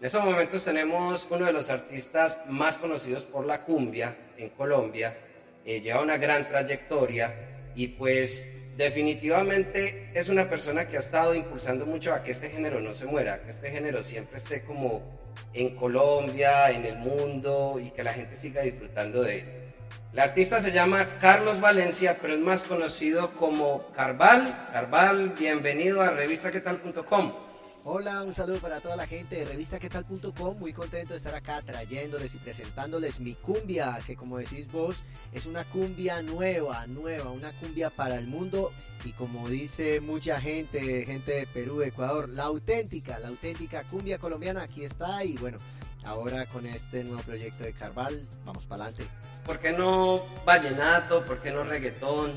En estos momentos tenemos uno de los artistas más conocidos por la cumbia en Colombia, eh, lleva una gran trayectoria y pues definitivamente es una persona que ha estado impulsando mucho a que este género no se muera, que este género siempre esté como en Colombia, en el mundo y que la gente siga disfrutando de él. El artista se llama Carlos Valencia, pero es más conocido como Carval. Carval, bienvenido a revistaquetal.com. Hola, un saludo para toda la gente de revistaquetal.com. Muy contento de estar acá trayéndoles y presentándoles mi cumbia, que como decís vos, es una cumbia nueva, nueva, una cumbia para el mundo. Y como dice mucha gente, gente de Perú, Ecuador, la auténtica, la auténtica cumbia colombiana, aquí está. Y bueno, ahora con este nuevo proyecto de Carval, vamos para adelante. ¿Por qué no vallenato? ¿Por qué no reggaetón?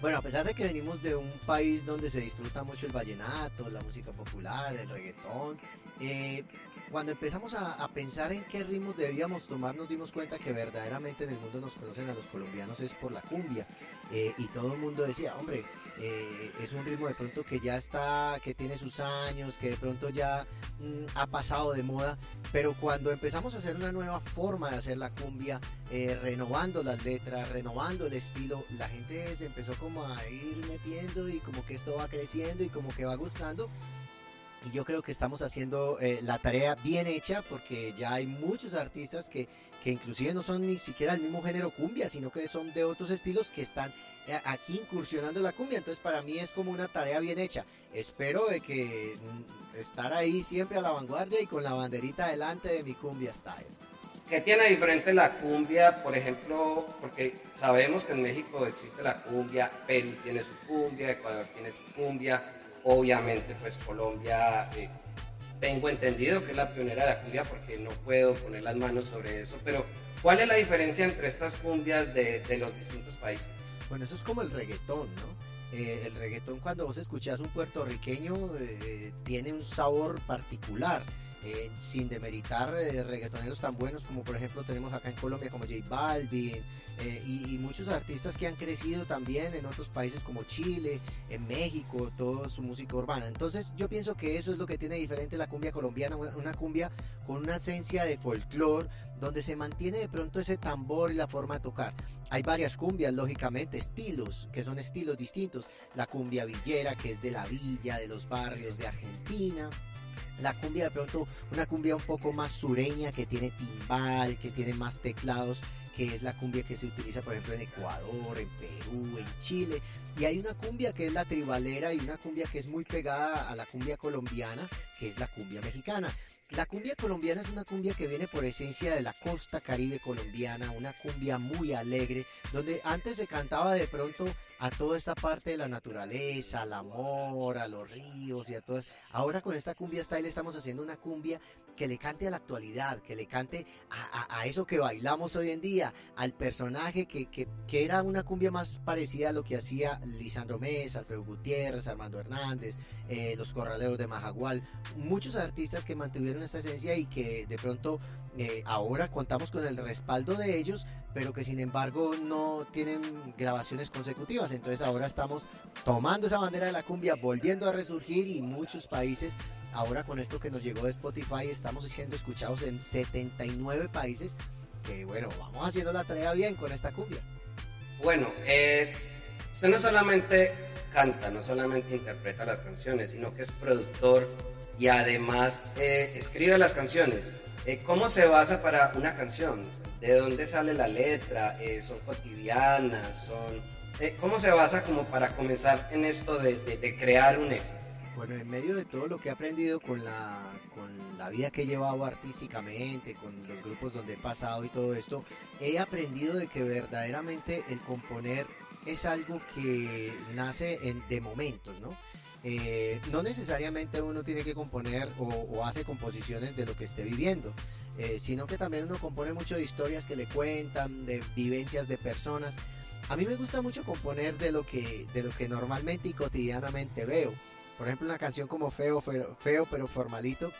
Bueno, a pesar de que venimos de un país donde se disfruta mucho el vallenato, la música popular, el reggaetón, eh, cuando empezamos a, pensar en qué ritmos debíamos tomar, nos dimos cuenta que verdaderamente en el mundo nos conocen a los colombianos es por la cumbia. Eh, y todo el mundo decía, hombre, eh, es un ritmo de pronto que ya está, que tiene sus años, que de pronto ya mm, ha pasado de moda, pero cuando empezamos a hacer una nueva forma de hacer la cumbia, eh, renovando las letras, renovando el estilo, la gente se empezó como a ir metiendo y como que esto va creciendo y como que va gustando y yo creo que estamos haciendo eh, la tarea bien hecha porque ya hay muchos artistas que, que inclusive no son ni siquiera el mismo género cumbia, sino que son de otros estilos que están eh, aquí incursionando la cumbia. Entonces para mí es como una tarea bien hecha. Espero de que mm, estar ahí siempre a la vanguardia y con la banderita delante de mi cumbia style. ¿Qué tiene diferente la cumbia, por ejemplo? Porque sabemos que en México existe la cumbia, Perú tiene su cumbia, Ecuador tiene su cumbia, Obviamente, pues Colombia, eh, tengo entendido que es la pionera de la cumbia porque no puedo poner las manos sobre eso, pero ¿cuál es la diferencia entre estas cumbias de, los distintos países? Bueno, eso es como el reggaetón, ¿no? Eh, el reggaetón cuando vos escuchás un puertorriqueño eh, tiene un sabor particular. Eh, sin demeritar eh, reggaetoneros tan buenos como por ejemplo tenemos acá en Colombia como J Balvin eh, y, muchos artistas que han crecido también en otros países como Chile, en México, toda su música urbana. Entonces yo pienso que eso es lo que tiene diferente la cumbia colombiana, una cumbia con una esencia de folclore donde se mantiene de pronto ese tambor y la forma de tocar. Hay varias cumbias, lógicamente, estilos, que son estilos distintos. La cumbia villera, que es de la villa, de los barrios de Argentina la cumbia de pronto, una cumbia un poco más sureña, que tiene timbal, que tiene más teclados, que es la cumbia que se utiliza por ejemplo en Ecuador, en Perú, en Chile. Y hay una cumbia que es la tribalera y una cumbia que es muy pegada a la cumbia colombiana, que es la cumbia mexicana. La cumbia colombiana es una cumbia que viene por esencia de la costa caribe colombiana, una cumbia muy alegre, donde antes se cantaba de pronto a toda esta parte de la naturaleza, al amor, a los ríos y a todo eso. Ahora con esta cumbia style estamos haciendo una cumbia que le cante a la actualidad, que le cante a, eso que bailamos hoy en día, al personaje que, que, era una cumbia más parecida a lo que hacía Lisandro Mesa, Alfredo Gutiérrez, Armando Hernández, eh, los Corraleos de Majagual, muchos artistas que mantuvieron esta esencia y que de pronto eh, ahora contamos con el respaldo de ellos, pero que sin embargo no tienen grabaciones consecutivas. Entonces ahora estamos tomando esa bandera de la cumbia, volviendo a resurgir y muchos países ahora con esto que nos llegó de Spotify estamos siendo escuchados en 79 países. Que bueno, vamos haciendo la tarea bien con esta cumbia. Bueno, eh, usted no solamente canta, no solamente interpreta las canciones, sino que es productor y además eh, escribe las canciones. Eh, ¿Cómo se basa para una canción? ¿De dónde sale la letra? ¿Son cotidianas? ¿Son, ¿Cómo se basa como para comenzar en esto de, de crear un éxito? Bueno, en medio de todo lo que he aprendido con la, con la vida que he llevado artísticamente, con los grupos donde he pasado y todo esto, he aprendido de que verdaderamente el componer es algo que nace en, de momentos, ¿no? Eh, no necesariamente uno tiene que componer o, hace composiciones de lo que esté viviendo, eh, sino que también uno compone mucho de historias que le cuentan, de vivencias de personas. A mí me gusta mucho componer de lo que, de lo que normalmente y cotidianamente veo. Por ejemplo, una canción como Feo, Feo, pero Formalito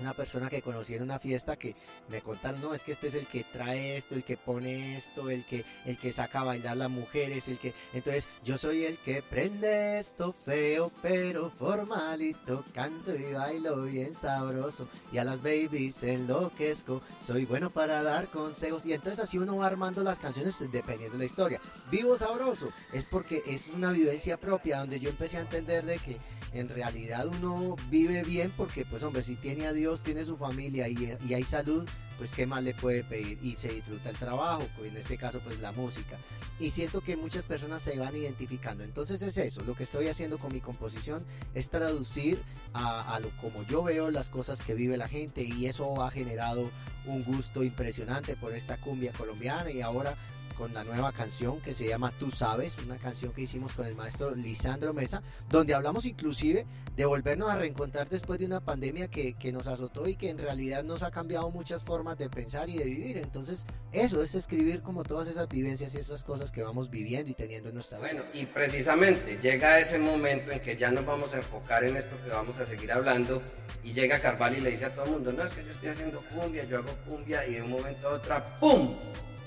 una persona que conocí en una fiesta que me contaron, no, es que este es el que trae esto, el que pone esto, el que, el que saca a bailar las mujeres, el que, entonces yo soy el que prende esto feo, pero formalito, canto y bailo bien sabroso, y a las babies enloquezco, soy bueno para dar consejos, y entonces así uno va armando las canciones dependiendo de la historia. Vivo sabroso, es porque es una vivencia propia, donde yo empecé a entender de que en realidad uno vive bien porque pues hombre, si tiene a Dios, tiene su familia y, y hay salud, pues qué más le puede pedir y se disfruta el trabajo, en este caso pues la música. Y siento que muchas personas se van identificando. Entonces es eso, lo que estoy haciendo con mi composición es traducir a, a lo como yo veo las cosas que vive la gente y eso ha generado un gusto impresionante por esta cumbia colombiana y ahora con la nueva canción que se llama Tú Sabes, una canción que hicimos con el maestro Lisandro Mesa, donde hablamos inclusive de volvernos a reencontrar después de una pandemia que, que nos azotó y que en realidad nos ha cambiado muchas formas de pensar y de vivir. Entonces, eso es escribir como todas esas vivencias y esas cosas que vamos viviendo y teniendo en nuestra vida. Bueno, y precisamente llega ese momento en que ya nos vamos a enfocar en esto que vamos a seguir hablando y llega Carval y le dice a todo el mundo, no, es que yo estoy haciendo cumbia, yo hago cumbia y de un momento a otro, ¡pum!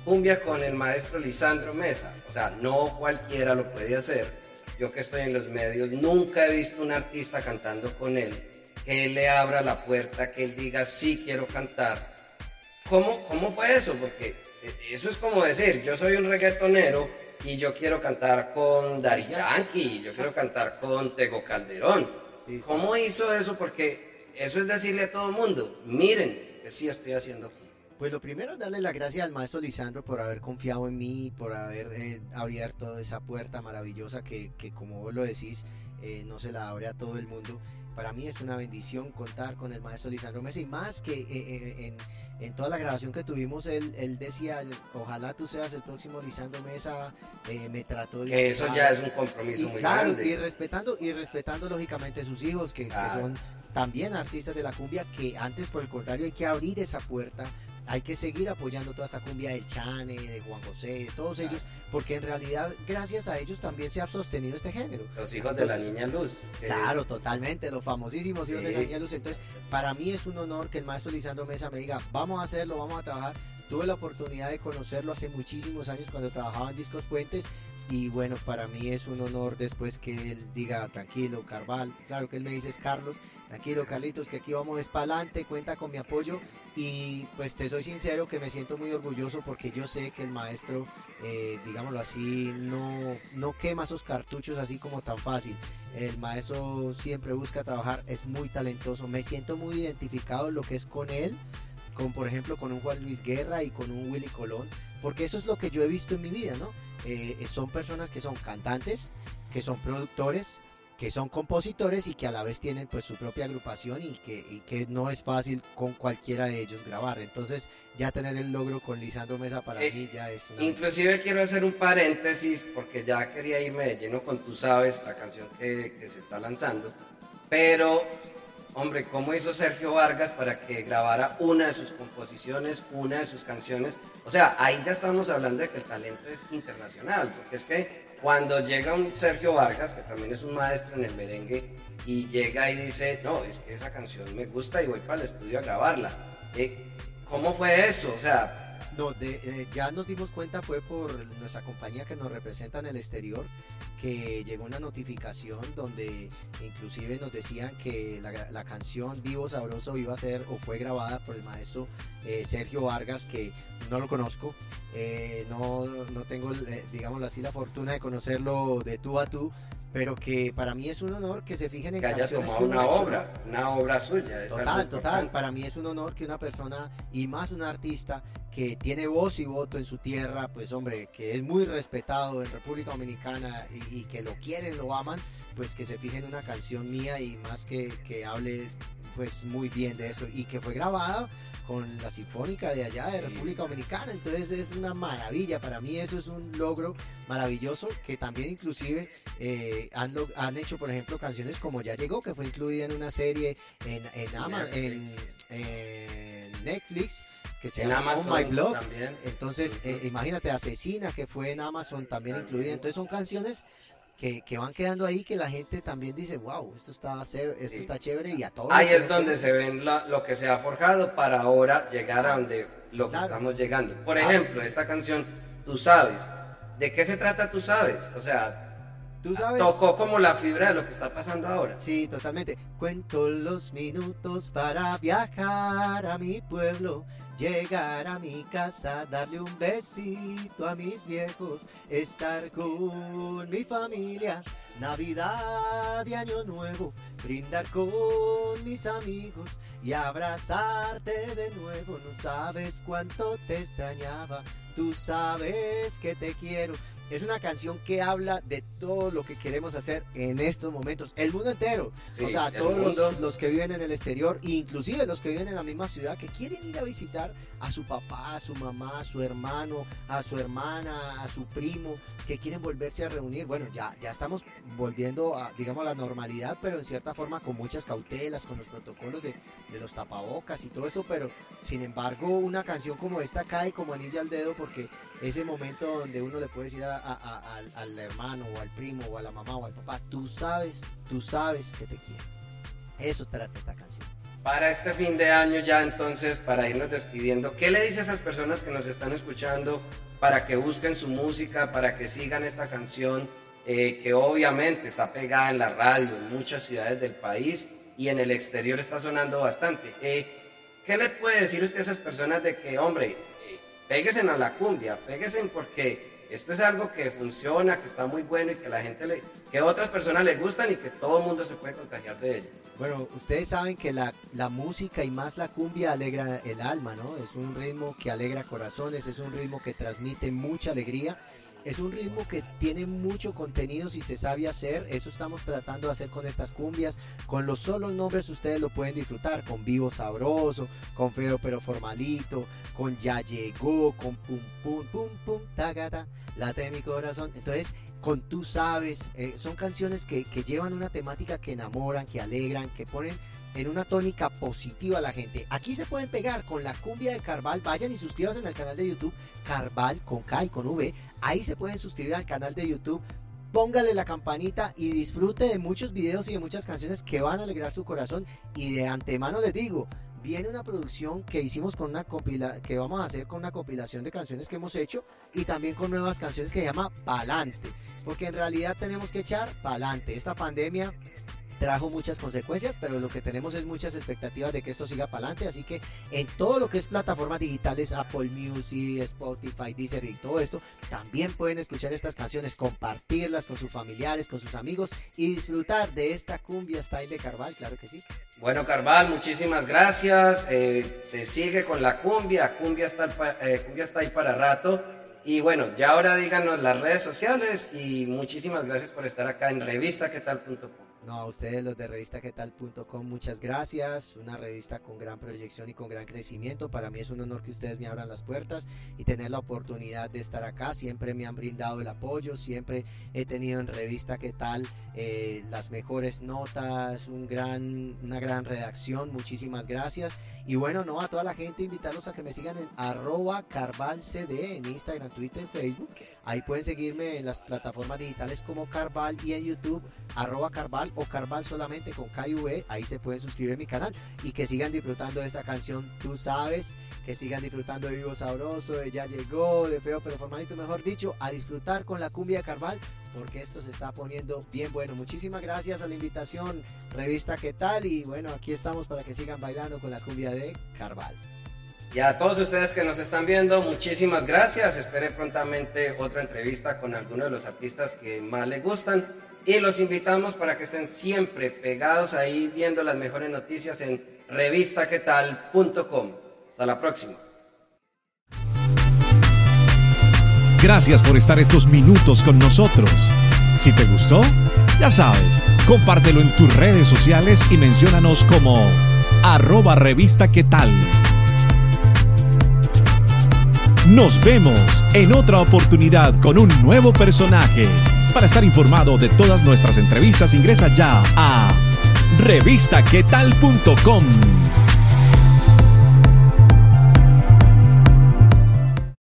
Cumbia con el maestro Lisandro Mesa. O sea, no cualquiera lo puede hacer. Yo que estoy en los medios, nunca he visto un artista cantando con él, que él le abra la puerta, que él diga, sí, quiero cantar. ¿Cómo, cómo fue eso? Porque eh, eso es como decir, yo soy un reggaetonero y yo quiero cantar con Dari Yankee, yo quiero cantar con Tego Calderón. ¿Cómo hizo eso? Porque eso es decirle a todo el mundo, miren, que sí estoy haciendo pues lo primero es darle las gracias al maestro Lisandro por haber confiado en mí, por haber eh, abierto esa puerta maravillosa que, que como vos lo decís, eh, no se la abre a todo el mundo. Para mí es una bendición contar con el maestro Lisandro Mesa y más que eh, en, en, toda la grabación que tuvimos, él, él, decía, ojalá tú seas el próximo Lisandro Mesa, me trató de... Que eso ya es un compromiso muy grande. Y respetando, y respetando lógicamente sus hijos, que, que son también artistas de la cumbia, que antes por el contrario hay que abrir esa puerta hay que seguir apoyando toda esta cumbia de Chane, de Juan José, de todos ellos, porque en realidad gracias a ellos también se ha sostenido este género. Los hijos de la Niña Luz. Claro, totalmente, los famosísimos hijos de la Niña Luz. Entonces, para mí es un honor que el maestro Lisandro Mesa me diga, vamos a hacerlo, vamos a trabajar. Tuve la oportunidad de conocerlo hace muchísimos años cuando trabajaba en Discos Puentes y bueno, para mí es un honor después que él diga, tranquilo, Carval, claro que él me dice es Carlos, tranquilo Carlitos, que aquí vamos es para adelante, cuenta con mi apoyo y pues te soy sincero que me siento muy orgulloso porque yo sé que el maestro, eh, digámoslo así, no, no quema esos cartuchos así como tan fácil. El maestro siempre busca trabajar, es muy talentoso, me siento muy identificado en lo que es con él, con por ejemplo con un Juan Luis Guerra y con un Willy Colón, porque eso es lo que yo he visto en mi vida, ¿no? Eh, son personas que son cantantes, que son productores, que son compositores y que a la vez tienen pues su propia agrupación y que, que no es fácil con cualquiera de ellos grabar. Entonces ya tener el logro con Lisandro Mesa para eh, mí ya es una... Inclusive quiero hacer un paréntesis porque ya quería irme de lleno con Tú Sabes, la canción que, que se está lanzando, pero hombre, ¿cómo hizo Sergio Vargas para que grabara una de sus composiciones, una de sus canciones? O sea, ahí ya estamos hablando de que el talento es internacional, porque es que cuando llega un Sergio Vargas, que también es un maestro en el merengue, y llega y dice, no, es que esa canción me gusta y voy para el estudio a grabarla. Eh, ¿Cómo fue eso? O sea... No, eh, ya nos dimos cuenta fue por nuestra compañía que nos representa en el exterior, que llegó una notificación donde inclusive nos decían que la, canción Vivo Sabroso iba a ser o fue grabada por el maestro eh, Sergio Vargas, que no lo conozco, eh, no, no, tengo, eh, digamos así, la fortuna de conocerlo de tú a tú, pero que para mí es un honor que se fijen en que haya tomado una obra, una obra suya. Total, total. Para mí es un honor que una persona y más un artista que tiene voz y voto en su tierra, pues hombre, que es muy respetado en República Dominicana y, que lo quieren, lo aman, pues que se fijen en una canción mía y más que, que hable pues muy bien de eso. Y que fue grabada con la Sinfónica de allá de República Dominicana. Entonces es una maravilla, para mí eso es un logro maravilloso que también inclusive eh, han, han, hecho, por ejemplo, canciones como Ya Llegó, que fue incluida en una serie en, en, en, Netflix. que se llama Oh My Blog. Entonces, eh, imagínate, Asesina, que fue en Amazon también, incluida. Entonces son canciones que, van quedando ahí que la gente también dice, wow, esto está, esto está chévere y a todos. Ahí es donde se ven lo que se ha forjado para ahora llegar a donde lo que estamos llegando. Por ejemplo, esta canción, Tú sabes, ¿de qué se trata Tú sabes? O sea, ¿Tú sabes? Tocó como la fibra de lo que está pasando ahora. Sí, totalmente. Cuento los minutos para viajar a mi pueblo, llegar a mi casa, darle un besito a mis viejos, estar con mi familia, Navidad y Año Nuevo, brindar con mis amigos y abrazarte de nuevo. No sabes cuánto te extrañaba, tú sabes que te quiero. Es una canción que habla de todo lo que queremos hacer en estos momentos. El mundo entero. o sea, todos los, que viven en el exterior, inclusive los que viven en la misma ciudad, que quieren ir a visitar a su papá, a su mamá, a su hermano, a su hermana, a su primo, que quieren volverse a reunir. Bueno, ya, ya estamos volviendo a, digamos, a la normalidad, pero en cierta forma con muchas cautelas, con los protocolos de, de los tapabocas y todo esto. Pero, sin embargo, una canción como esta cae como anilla al dedo porque ese momento donde uno le puede decir al, hermano o al primo o a la mamá o al papá, tú sabes, tú sabes que te quiero. Eso trata esta canción. Para este fin de año ya entonces, para irnos despidiendo, ¿qué le dice a esas personas que nos están escuchando para que busquen su música, para que sigan esta canción eh, que obviamente está pegada en la radio en muchas ciudades del país y en el exterior está sonando bastante? Eh, ¿Qué le puede decir usted a esas personas de que, hombre, péguese a la cumbia, péguese porque esto es algo que funciona, que está muy bueno y que la gente le, que otras personas les gustan y que todo el mundo se puede contagiar de ella. Bueno, ustedes saben que la, la, música y más la cumbia alegra el alma, ¿no? Es un ritmo que alegra corazones, es un ritmo que transmite mucha alegría es un ritmo que tiene mucho contenido si se sabe hacer. Eso estamos tratando de hacer con estas cumbias. Con los solos nombres ustedes lo pueden disfrutar. Con Vivo Sabroso, con Feo pero Formalito, con Ya Llegó, con Pum Pum Pum Pum Tagata, Late de mi corazón. Entonces, con Tú Sabes, eh, son canciones que, que llevan una temática que enamoran, que alegran, que ponen en una tónica positiva a la gente. Aquí se pueden pegar con la cumbia de Carval. Vayan y suscríbanse al canal de YouTube Carval con K y con V. Ahí se pueden suscribir al canal de YouTube. Póngale la campanita y disfrute de muchos videos y de muchas canciones que van a alegrar su corazón. Y de antemano les digo, viene una producción que hicimos con una que vamos a hacer con una compilación de canciones que hemos hecho y también con nuevas canciones que se llama Palante, porque en realidad tenemos que echar Palante. Esta pandemia trajo muchas consecuencias, pero lo que tenemos es muchas expectativas de que esto siga para adelante, así que en todo lo que es plataformas digitales, Apple Music, Spotify, Deezer y todo esto, también pueden escuchar estas canciones, compartirlas con sus familiares, con sus amigos y disfrutar de esta cumbia style de Carval, claro que sí. Bueno, Carval, muchísimas gracias. Eh, se sigue con la cumbia, cumbia está, eh, cumbia está ahí para rato. Y bueno, ya ahora díganos las redes sociales y muchísimas gracias por estar acá en revistaquetal.com. No, a ustedes los de revistaquetal.com, muchas gracias. Una revista con gran proyección y con gran crecimiento. Para mí es un honor que ustedes me abran las puertas y tener la oportunidad de estar acá. Siempre me han brindado el apoyo, siempre he tenido en Revista Qué tal eh, las mejores notas, un gran, una gran redacción. Muchísimas gracias. Y bueno, no a toda la gente, invitarlos a que me sigan en arroba carvalcd en Instagram, Twitter, Facebook. Ahí pueden seguirme en las plataformas digitales como Carval y en YouTube arroba Carval o Carval solamente con KV, ahí se pueden suscribir mi canal y que sigan disfrutando de esta canción, tú sabes, que sigan disfrutando de Vivo Sabroso, de Ya Llegó, de Feo pero Formalito, mejor dicho, a disfrutar con la cumbia de Carval porque esto se está poniendo bien bueno. Muchísimas gracias a la invitación, revista ¿Qué tal? Y bueno, aquí estamos para que sigan bailando con la cumbia de Carval. Y a todos ustedes que nos están viendo, muchísimas gracias. Espere prontamente otra entrevista con alguno de los artistas que más les gustan y los invitamos para que estén siempre pegados ahí viendo las mejores noticias en revistaquetal.com. Hasta la próxima. Gracias por estar estos minutos con nosotros. Si te gustó, ya sabes, compártelo en tus redes sociales y menciónanos como arroba revista. Nos vemos en otra oportunidad con un nuevo personaje. Para estar informado de todas nuestras entrevistas, ingresa ya a revistaquetal.com.